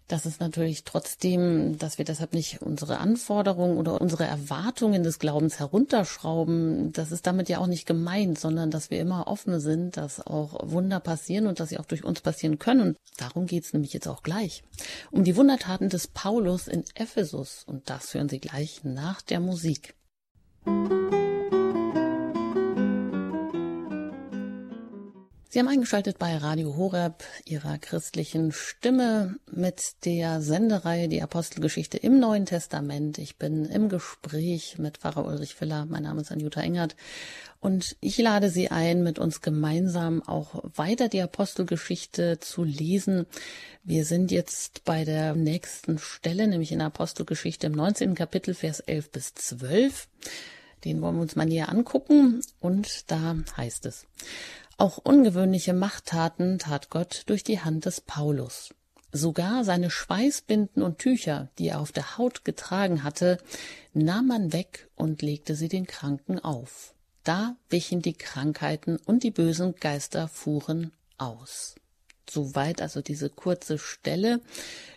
Das ist natürlich trotzdem, dass wir deshalb nicht unsere Anforderungen oder unsere Erwartungen des Glaubens herunterschrauben. Das ist damit ja auch nicht gemeint, sondern dass wir immer offen sind, dass auch Wunder passieren und dass sie auch durch uns passieren können. Und darum geht's nämlich jetzt auch gleich. Um die Wundertaten des Paulus in Ephesus. Und das hören Sie gleich nach der Musik. Musik Sie haben eingeschaltet bei Radio Horeb, Ihrer christlichen Stimme mit der Sendereihe Die Apostelgeschichte im Neuen Testament. Ich bin im Gespräch mit Pfarrer Ulrich Filler. Mein Name ist Anjuta Engert. Und ich lade Sie ein, mit uns gemeinsam auch weiter die Apostelgeschichte zu lesen. Wir sind jetzt bei der nächsten Stelle, nämlich in der Apostelgeschichte im 19. Kapitel, Vers 11 bis 12. Den wollen wir uns mal näher angucken. Und da heißt es, auch ungewöhnliche Machttaten tat Gott durch die Hand des Paulus. Sogar seine Schweißbinden und Tücher, die er auf der Haut getragen hatte, nahm man weg und legte sie den Kranken auf. Da wichen die Krankheiten und die bösen Geister fuhren aus. Soweit also diese kurze Stelle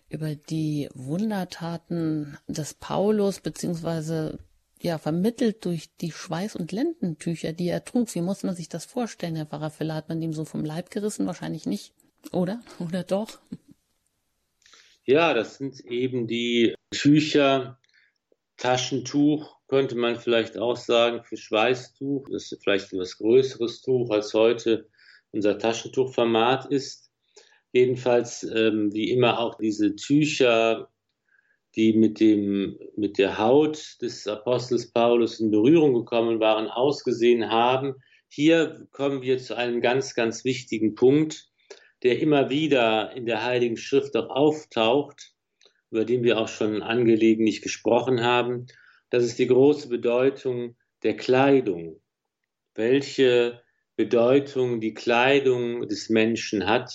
über die Wundertaten des Paulus beziehungsweise ja, vermittelt durch die Schweiß- und Lendentücher, die er trug. Wie muss man sich das vorstellen, Herr Pfarrer? Hat man ihm so vom Leib gerissen? Wahrscheinlich nicht, oder? *laughs* Oder doch? Ja, das sind eben die Tücher, Taschentuch, könnte man vielleicht auch sagen, für Schweißtuch. Das ist vielleicht etwas größeres Tuch, als heute unser Taschentuchformat ist. Jedenfalls, ähm, wie immer, auch diese Tücher die mit, dem, mit der Haut des Apostels Paulus in Berührung gekommen waren, ausgesehen haben. Hier kommen wir zu einem ganz, ganz wichtigen Punkt, der immer wieder in der Heiligen Schrift auch auftaucht, über den wir auch schon angelegentlich gesprochen haben. Das ist die große Bedeutung der Kleidung. Welche Bedeutung die Kleidung des Menschen hat.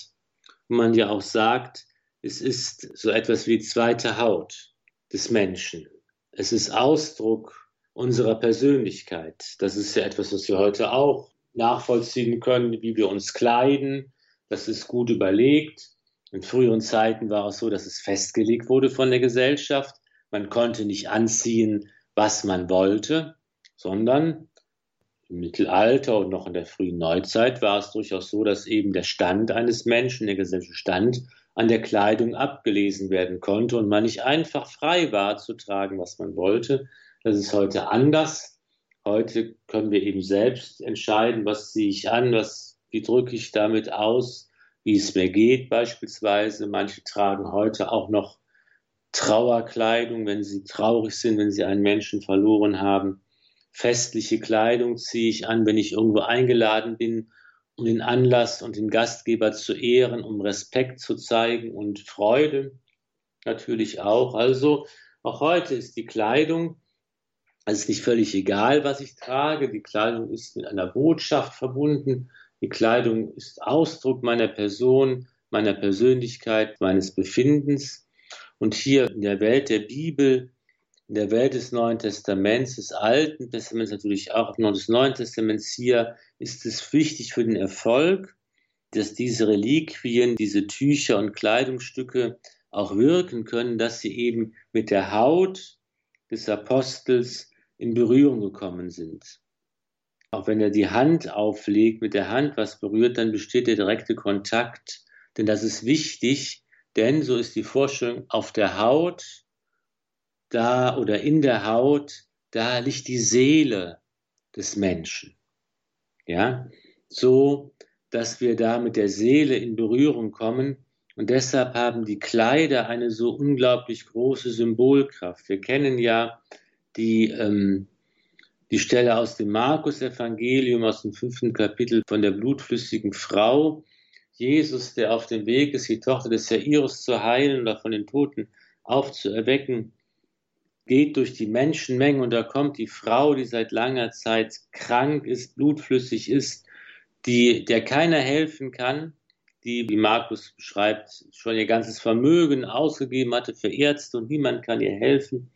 Und man ja auch sagt, es ist so etwas wie zweite Haut des Menschen. Es ist Ausdruck unserer Persönlichkeit. Das ist ja etwas, was wir heute auch nachvollziehen können, wie wir uns kleiden. Das ist gut überlegt. In früheren Zeiten war es so, dass es festgelegt wurde von der Gesellschaft. Man konnte nicht anziehen, was man wollte, sondern im Mittelalter und noch in der frühen Neuzeit war es durchaus so, dass eben der Stand eines Menschen, der Gesellschaft stand, an der Kleidung abgelesen werden konnte und man nicht einfach frei war zu tragen, was man wollte. Das ist heute anders. Heute können wir eben selbst entscheiden, was ziehe ich an, was, wie drücke ich damit aus, wie es mir geht beispielsweise. Manche tragen heute auch noch Trauerkleidung, wenn sie traurig sind, wenn sie einen Menschen verloren haben. Festliche Kleidung ziehe ich an, wenn ich irgendwo eingeladen bin um den Anlass und den Gastgeber zu ehren, um Respekt zu zeigen und Freude natürlich auch. Also auch heute ist die Kleidung, es ist nicht völlig egal, was ich trage. Die Kleidung ist mit einer Botschaft verbunden. Die Kleidung ist Ausdruck meiner Person, meiner Persönlichkeit, meines Befindens. Und hier in der Welt der Bibel, in der Welt des Neuen Testaments, des Alten Testaments natürlich auch, des Neuen Testaments hier, ist es wichtig für den Erfolg, dass diese Reliquien, diese Tücher und Kleidungsstücke auch wirken können, dass sie eben mit der Haut des Apostels in Berührung gekommen sind. Auch wenn er die Hand auflegt, mit der Hand was berührt, dann besteht der direkte Kontakt. Denn das ist wichtig, denn so ist die Vorstellung, auf der Haut, da oder in der Haut, da liegt die Seele des Menschen. Ja, so, dass wir da mit der Seele in Berührung kommen. Und deshalb haben die Kleider eine so unglaublich große Symbolkraft. Wir kennen ja die, ähm, die Stelle aus dem Markus-Evangelium, aus dem fünften Kapitel von der blutflüssigen Frau. Jesus, der auf dem Weg ist, die Tochter des Jairus zu heilen oder von den Toten aufzuerwecken, geht durch die Menschenmenge und da kommt die Frau, die seit langer Zeit krank ist, blutflüssig ist, die, der keiner helfen kann, die, wie Markus beschreibt, schon ihr ganzes Vermögen ausgegeben hatte für Ärzte und niemand kann ihr helfen.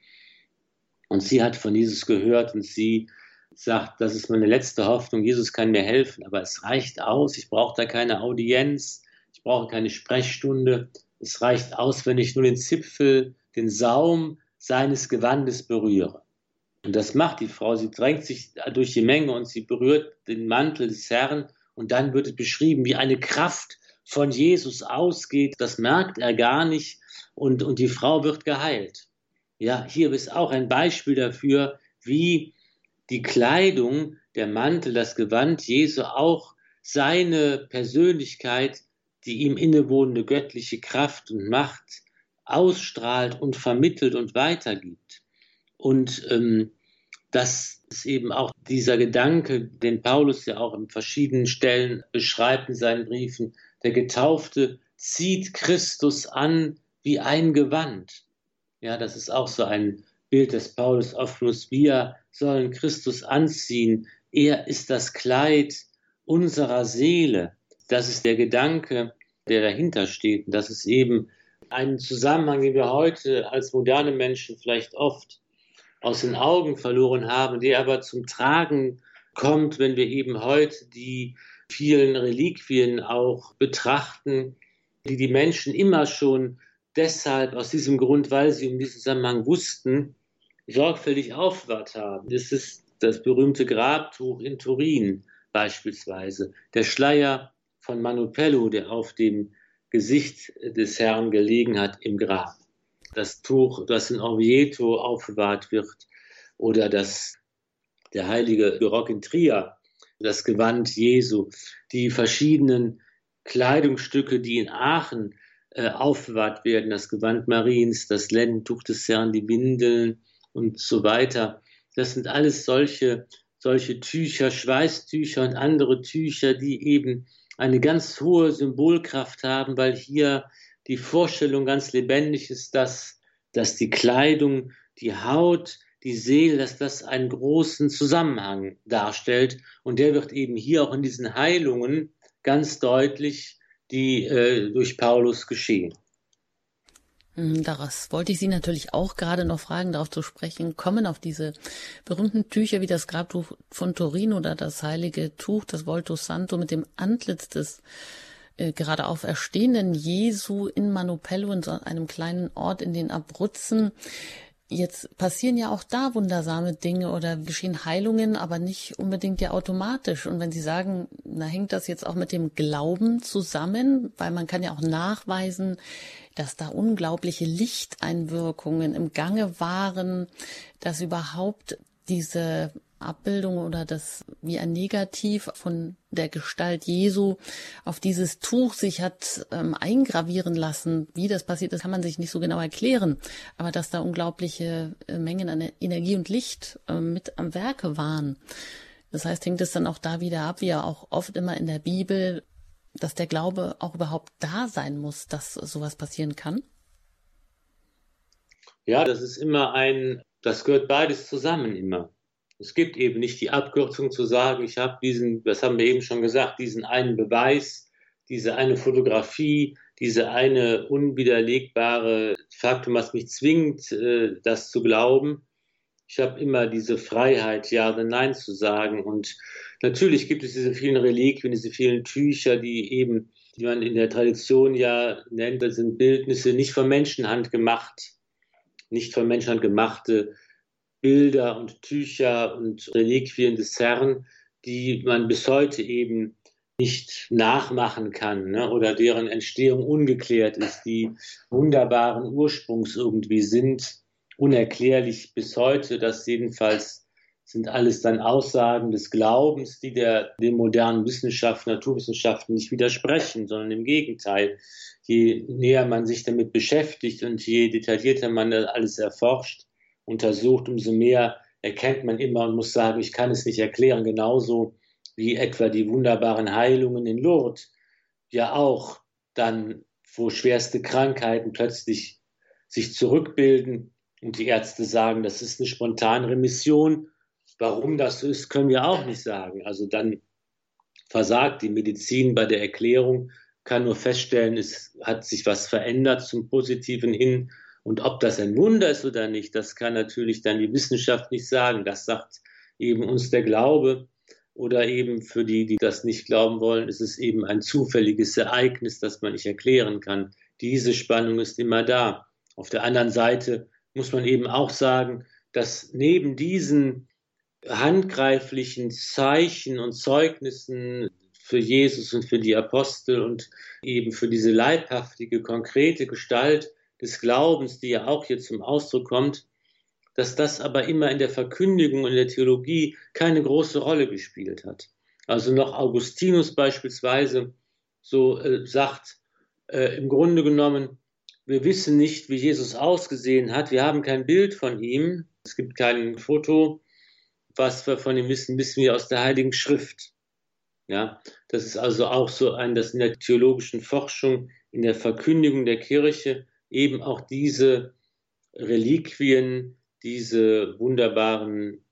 Und sie hat von Jesus gehört und sie sagt, das ist meine letzte Hoffnung, Jesus kann mir helfen, aber es reicht aus, ich brauche da keine Audienz, ich brauche keine Sprechstunde, es reicht aus, wenn ich nur den Zipfel, den Saum seines Gewandes berühre. Und das macht die Frau, sie drängt sich durch die Menge und sie berührt den Mantel des Herrn und dann wird es beschrieben, wie eine Kraft von Jesus ausgeht, das merkt er gar nicht und, und die Frau wird geheilt. Ja, hier ist auch ein Beispiel dafür, wie die Kleidung, der Mantel, das Gewand Jesu auch seine Persönlichkeit, die ihm innewohnende göttliche Kraft und Macht ausstrahlt und vermittelt und weitergibt. Und ähm, das ist eben auch dieser Gedanke, den Paulus ja auch in verschiedenen Stellen beschreibt in seinen Briefen, der Getaufte zieht Christus an wie ein Gewand. Ja, das ist auch so ein Bild des Paulus oft nutzt. Wir sollen Christus anziehen. Er ist das Kleid unserer Seele. Das ist der Gedanke, der dahinter steht. Und das ist eben ein Zusammenhang, den wir heute als moderne Menschen vielleicht oft aus den Augen verloren haben, der aber zum Tragen kommt, wenn wir eben heute die vielen Reliquien auch betrachten, die die Menschen immer schon deshalb, aus diesem Grund, weil sie um diesen Zusammenhang wussten, sorgfältig aufbewahrt haben. Das ist das berühmte Grabtuch in Turin beispielsweise, der Schleier von Manupello, der auf dem Gesicht des Herrn gelegen hat im Grab. Das Tuch, das in Orvieto aufbewahrt wird, oder das, der heilige Barock in Trier, das Gewand Jesu, die verschiedenen Kleidungsstücke, die in Aachen äh, aufbewahrt werden, das Gewand Mariens, das Lendentuch des Herrn, die Windeln und so weiter. Das sind alles solche, solche Tücher, Schweißtücher und andere Tücher, die eben eine ganz hohe Symbolkraft haben, weil hier die Vorstellung ganz lebendig ist, dass, dass die Kleidung, die Haut, die Seele, dass das einen großen Zusammenhang darstellt. Und der wird eben hier auch in diesen Heilungen ganz deutlich die äh, durch Paulus geschehen. Hm, daraus wollte ich Sie natürlich auch gerade noch fragen, darauf zu sprechen kommen, auf diese berühmten Tücher wie das Grabtuch von Turin oder das heilige Tuch, das Volto Santo mit dem Antlitz des äh, gerade auferstehenden Jesu in Manupello, in so einem kleinen Ort in den Abruzzen. Jetzt passieren ja auch da wundersame Dinge oder geschehen Heilungen, aber nicht unbedingt ja automatisch. Und wenn Sie sagen, na hängt das jetzt auch mit dem Glauben zusammen, weil man kann ja auch nachweisen, dass da unglaubliche Lichteinwirkungen im Gange waren, dass überhaupt diese Abbildung oder das wie ein Negativ von der Gestalt Jesu auf dieses Tuch sich hat ähm, eingravieren lassen. Wie das passiert ist, kann man sich nicht so genau erklären. Aber dass da unglaubliche äh, Mengen an Energie und Licht äh, mit am Werke waren. Das heißt, hängt es dann auch da wieder ab, wie ja auch oft immer in der Bibel, dass der Glaube auch überhaupt da sein muss, dass sowas passieren kann? Ja, das ist immer ein, das gehört beides zusammen immer. Es gibt eben nicht die Abkürzung zu sagen, ich habe diesen, das haben wir eben schon gesagt, diesen einen Beweis, diese eine Fotografie, diese eine unwiderlegbare Faktum, was mich zwingt, äh, das zu glauben. Ich habe immer diese Freiheit, Ja oder Nein zu sagen. Und natürlich gibt es diese vielen Reliquien, diese vielen Tücher, die eben, die man in der Tradition ja nennt, das sind Bildnisse nicht von Menschenhand gemacht, nicht von Menschenhand gemachte Bilder und Tücher und Reliquien des Herrn, die man bis heute eben nicht nachmachen kann ne, oder deren Entstehung ungeklärt ist, die wunderbaren Ursprungs irgendwie sind, unerklärlich bis heute. Das jedenfalls sind alles dann Aussagen des Glaubens, die der, den modernen Wissenschaften, Naturwissenschaften nicht widersprechen, sondern im Gegenteil. Je näher man sich damit beschäftigt und je detaillierter man das alles erforscht, untersucht, umso mehr erkennt man immer und muss sagen, ich kann es nicht erklären, genauso wie etwa die wunderbaren Heilungen in Lourdes ja auch dann, wo schwerste Krankheiten plötzlich sich zurückbilden und die Ärzte sagen, das ist eine spontane Remission. Warum das so ist, können wir auch nicht sagen. Also dann versagt die Medizin bei der Erklärung, kann nur feststellen, es hat sich was verändert zum Positiven hin. Und ob das ein Wunder ist oder nicht, das kann natürlich dann die Wissenschaft nicht sagen. Das sagt eben uns der Glaube. Oder eben für die, die das nicht glauben wollen, ist es eben ein zufälliges Ereignis, das man nicht erklären kann. Diese Spannung ist immer da. Auf der anderen Seite muss man eben auch sagen, dass neben diesen handgreiflichen Zeichen und Zeugnissen für Jesus und für die Apostel und eben für diese leibhaftige, konkrete Gestalt des Glaubens, die ja auch hier zum Ausdruck kommt, dass das aber immer in der Verkündigung und in der Theologie keine große Rolle gespielt hat. Also noch Augustinus beispielsweise so äh, sagt, äh, im Grunde genommen, wir wissen nicht, wie Jesus ausgesehen hat, wir haben kein Bild von ihm, es gibt kein Foto, was wir von ihm wissen, wissen wir aus der Heiligen Schrift. Ja, das ist also auch so ein, dass in der theologischen Forschung, in der Verkündigung der Kirche eben auch diese Reliquien diese wunderbaren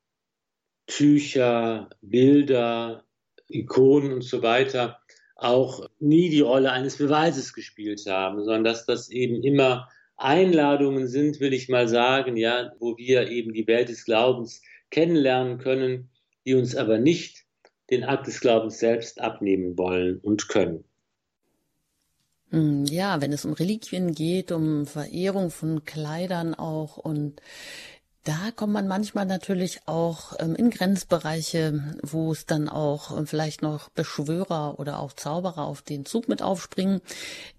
Tücher, Bilder, Ikonen und so weiter auch nie die Rolle eines Beweises gespielt haben, sondern dass das eben immer Einladungen sind, will ich mal sagen, ja, wo wir eben die Welt des Glaubens kennenlernen können, die uns aber nicht den Akt des Glaubens selbst abnehmen wollen und können. Hm, ja, wenn es um Reliquien geht, um Verehrung von Kleidern auch und da kommt man manchmal natürlich auch ähm, in Grenzbereiche, wo es dann auch ähm, vielleicht noch Beschwörer oder auch Zauberer auf den Zug mit aufspringen.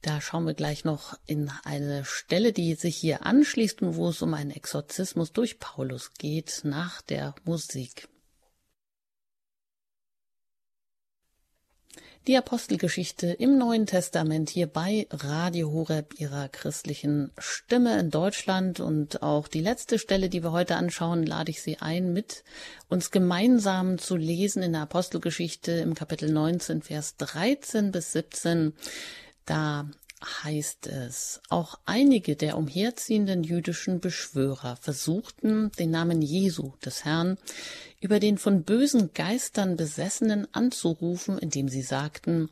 Da schauen wir gleich noch in eine Stelle, die sich hier anschließt und wo es um einen Exorzismus durch Paulus geht nach der Musik. Die Apostelgeschichte im Neuen Testament hier bei Radio Horeb ihrer christlichen Stimme in Deutschland und auch die letzte Stelle, die wir heute anschauen, lade ich Sie ein, mit uns gemeinsam zu lesen in der Apostelgeschichte im Kapitel 19, Vers 13 bis 17. Da heißt es, auch einige der umherziehenden jüdischen Beschwörer versuchten, den Namen Jesu des Herrn über den von bösen Geistern Besessenen anzurufen, indem sie sagten,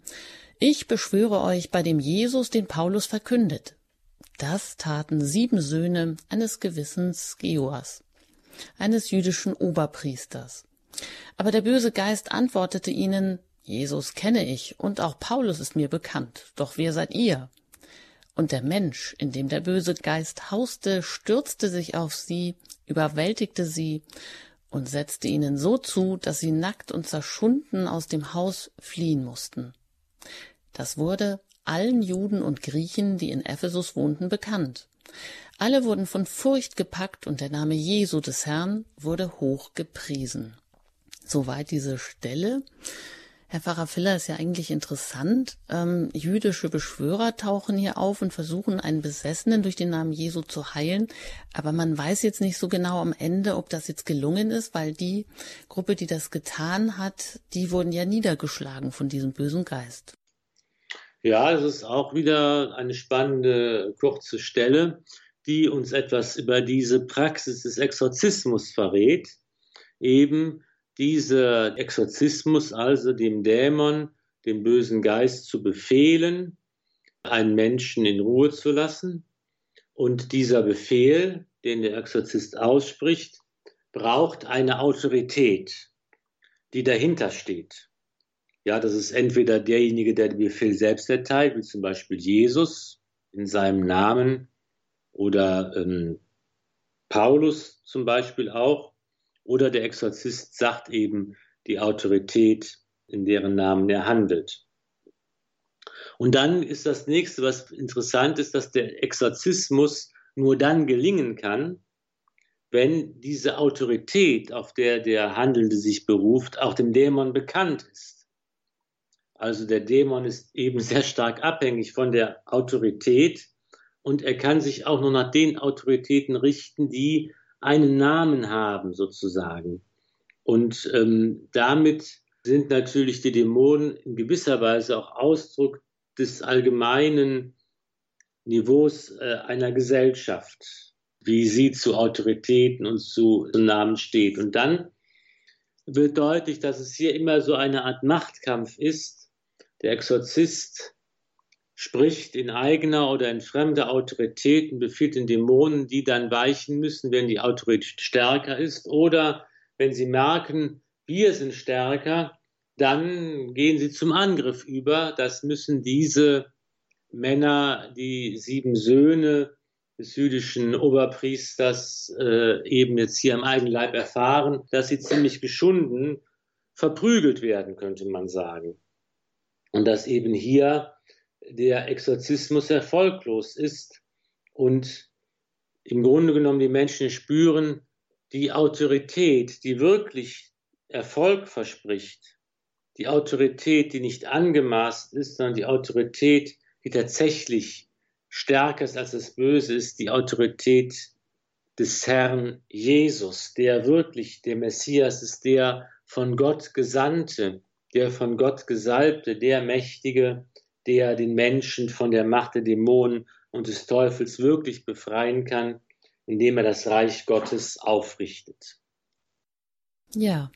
ich beschwöre euch bei dem Jesus, den Paulus verkündet. Das taten sieben Söhne eines gewissen Skeoas, eines jüdischen Oberpriesters. Aber der böse Geist antwortete ihnen, Jesus kenne ich und auch Paulus ist mir bekannt, doch wer seid ihr? Und der Mensch, in dem der böse Geist hauste, stürzte sich auf sie, überwältigte sie und setzte ihnen so zu, dass sie nackt und zerschunden aus dem Haus fliehen mussten. Das wurde allen Juden und Griechen, die in Ephesus wohnten, bekannt. Alle wurden von Furcht gepackt und der Name Jesu des Herrn wurde hoch gepriesen. Soweit diese Stelle. Herr Pfarrer Filler ist ja eigentlich interessant. Ähm, jüdische Beschwörer tauchen hier auf und versuchen, einen Besessenen durch den Namen Jesu zu heilen. Aber man weiß jetzt nicht so genau am Ende, ob das jetzt gelungen ist, weil die Gruppe, die das getan hat, die wurden ja niedergeschlagen von diesem bösen Geist. Ja, es ist auch wieder eine spannende kurze Stelle, die uns etwas über diese Praxis des Exorzismus verrät. Eben dieser Exorzismus also dem Dämon, dem bösen Geist zu befehlen, einen Menschen in Ruhe zu lassen. Und dieser Befehl, den der Exorzist ausspricht, braucht eine Autorität, die dahinter steht. Ja, das ist entweder derjenige, der den Befehl selbst erteilt, wie zum Beispiel Jesus in seinem Namen oder ähm, Paulus zum Beispiel auch, oder der Exorzist sagt eben die Autorität, in deren Namen er handelt. Und dann ist das nächste, was interessant ist, dass der Exorzismus nur dann gelingen kann, wenn diese Autorität, auf der der Handelnde sich beruft, auch dem Dämon bekannt ist. Also der Dämon ist eben sehr stark abhängig von der Autorität und er kann sich auch nur nach den Autoritäten richten, die einen Namen haben sozusagen. Und ähm, damit sind natürlich die Dämonen in gewisser Weise auch Ausdruck des allgemeinen Niveaus äh, einer Gesellschaft, wie sie zu Autoritäten und zu Namen steht. Und dann wird deutlich, dass es hier immer so eine Art Machtkampf ist, der Exorzist spricht in eigener oder in fremder Autorität und befiehlt den Dämonen, die dann weichen müssen, wenn die Autorität stärker ist. Oder wenn sie merken, wir sind stärker, dann gehen sie zum Angriff über. Das müssen diese Männer, die sieben Söhne des jüdischen Oberpriesters äh, eben jetzt hier am eigenen Leib erfahren, dass sie ziemlich geschunden verprügelt werden, könnte man sagen und dass eben hier der Exorzismus erfolglos ist und im Grunde genommen die Menschen spüren, die Autorität, die wirklich Erfolg verspricht, die Autorität, die nicht angemaßt ist, sondern die Autorität, die tatsächlich stärker ist als das Böse ist, die Autorität des Herrn Jesus, der wirklich der Messias ist, der von Gott Gesandte, der von Gott Gesalbte, der Mächtige, der den Menschen von der Macht der Dämonen und des Teufels wirklich befreien kann, indem er das Reich Gottes aufrichtet. Ja,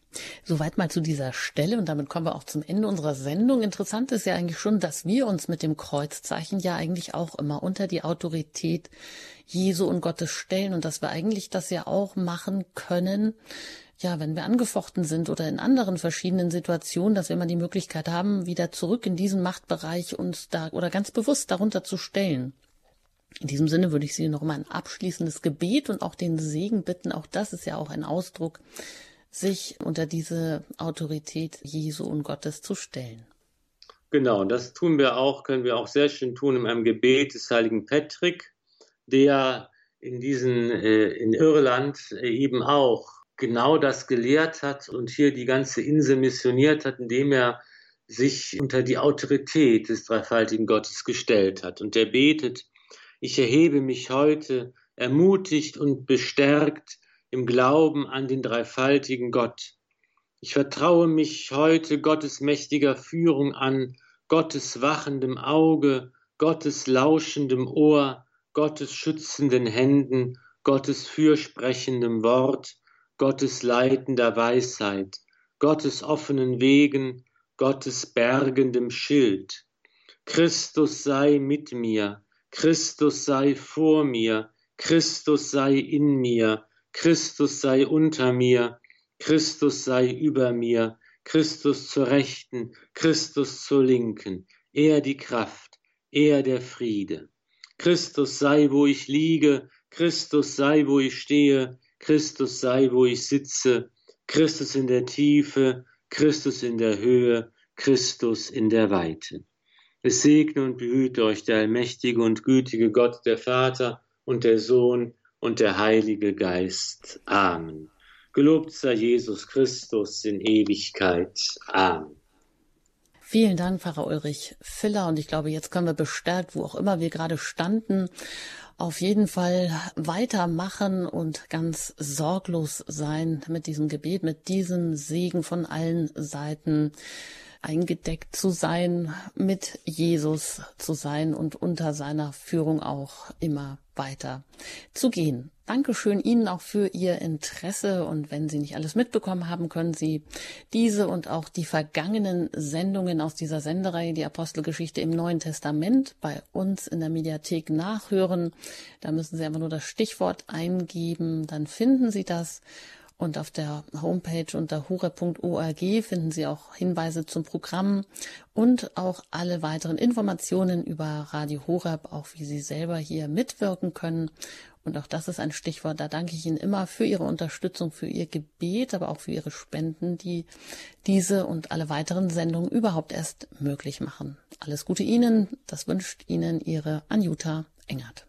soweit mal zu dieser Stelle und damit kommen wir auch zum Ende unserer Sendung. Interessant ist ja eigentlich schon, dass wir uns mit dem Kreuzzeichen ja eigentlich auch immer unter die Autorität Jesu und Gottes stellen und dass wir eigentlich das ja auch machen können, ja, wenn wir angefochten sind oder in anderen verschiedenen Situationen, dass wir mal die Möglichkeit haben, wieder zurück in diesen Machtbereich uns da oder ganz bewusst darunter zu stellen. In diesem Sinne würde ich Sie noch mal ein abschließendes Gebet und auch den Segen bitten. Auch das ist ja auch ein Ausdruck, sich unter diese Autorität Jesu und Gottes zu stellen. Genau, das tun wir auch, können wir auch sehr schön tun in einem Gebet des heiligen Patrick, der in diesen, äh, in Irland eben auch genau das gelehrt hat und hier die ganze Insel missioniert hat, indem er sich unter die Autorität des dreifaltigen Gottes gestellt hat. Und er betet, ich erhebe mich heute ermutigt und bestärkt im Glauben an den dreifaltigen Gott. Ich vertraue mich heute Gottes mächtiger Führung an, Gottes wachendem Auge, Gottes lauschendem Ohr, Gottes schützenden Händen, Gottes fürsprechendem Wort, Gottes leitender Weisheit, Gottes offenen Wegen, Gottes bergendem Schild. Christus sei mit mir, Christus sei vor mir, Christus sei in mir, Christus sei unter mir, Christus sei über mir, Christus zur Rechten, Christus zur Linken, er die Kraft, er der Friede. Christus sei, wo ich liege, Christus sei, wo ich stehe, Christus sei, wo ich sitze, Christus in der Tiefe, Christus in der Höhe, Christus in der Weite. Es segne und behüte euch der allmächtige und gütige Gott, der Vater und der Sohn und der Heilige Geist. Amen. Gelobt sei Jesus Christus in Ewigkeit. Amen. Vielen Dank, Pfarrer Ulrich Filler. Und ich glaube, jetzt können wir bestärkt, wo auch immer wir gerade standen, auf jeden Fall weitermachen und ganz sorglos sein mit diesem Gebet, mit diesem Segen von allen Seiten eingedeckt zu sein, mit Jesus zu sein und unter seiner Führung auch immer weiter zu gehen. Dankeschön Ihnen auch für Ihr Interesse und wenn Sie nicht alles mitbekommen haben, können Sie diese und auch die vergangenen Sendungen aus dieser Sendereihe, die Apostelgeschichte im Neuen Testament, bei uns in der Mediathek nachhören. Da müssen Sie einfach nur das Stichwort eingeben, dann finden Sie das. Und auf der Homepage unter hure.org finden Sie auch Hinweise zum Programm und auch alle weiteren Informationen über Radio Horeb, auch wie Sie selber hier mitwirken können. Und auch das ist ein Stichwort. Da danke ich Ihnen immer für Ihre Unterstützung, für Ihr Gebet, aber auch für Ihre Spenden, die diese und alle weiteren Sendungen überhaupt erst möglich machen. Alles Gute Ihnen. Das wünscht Ihnen Ihre Anjuta Engert.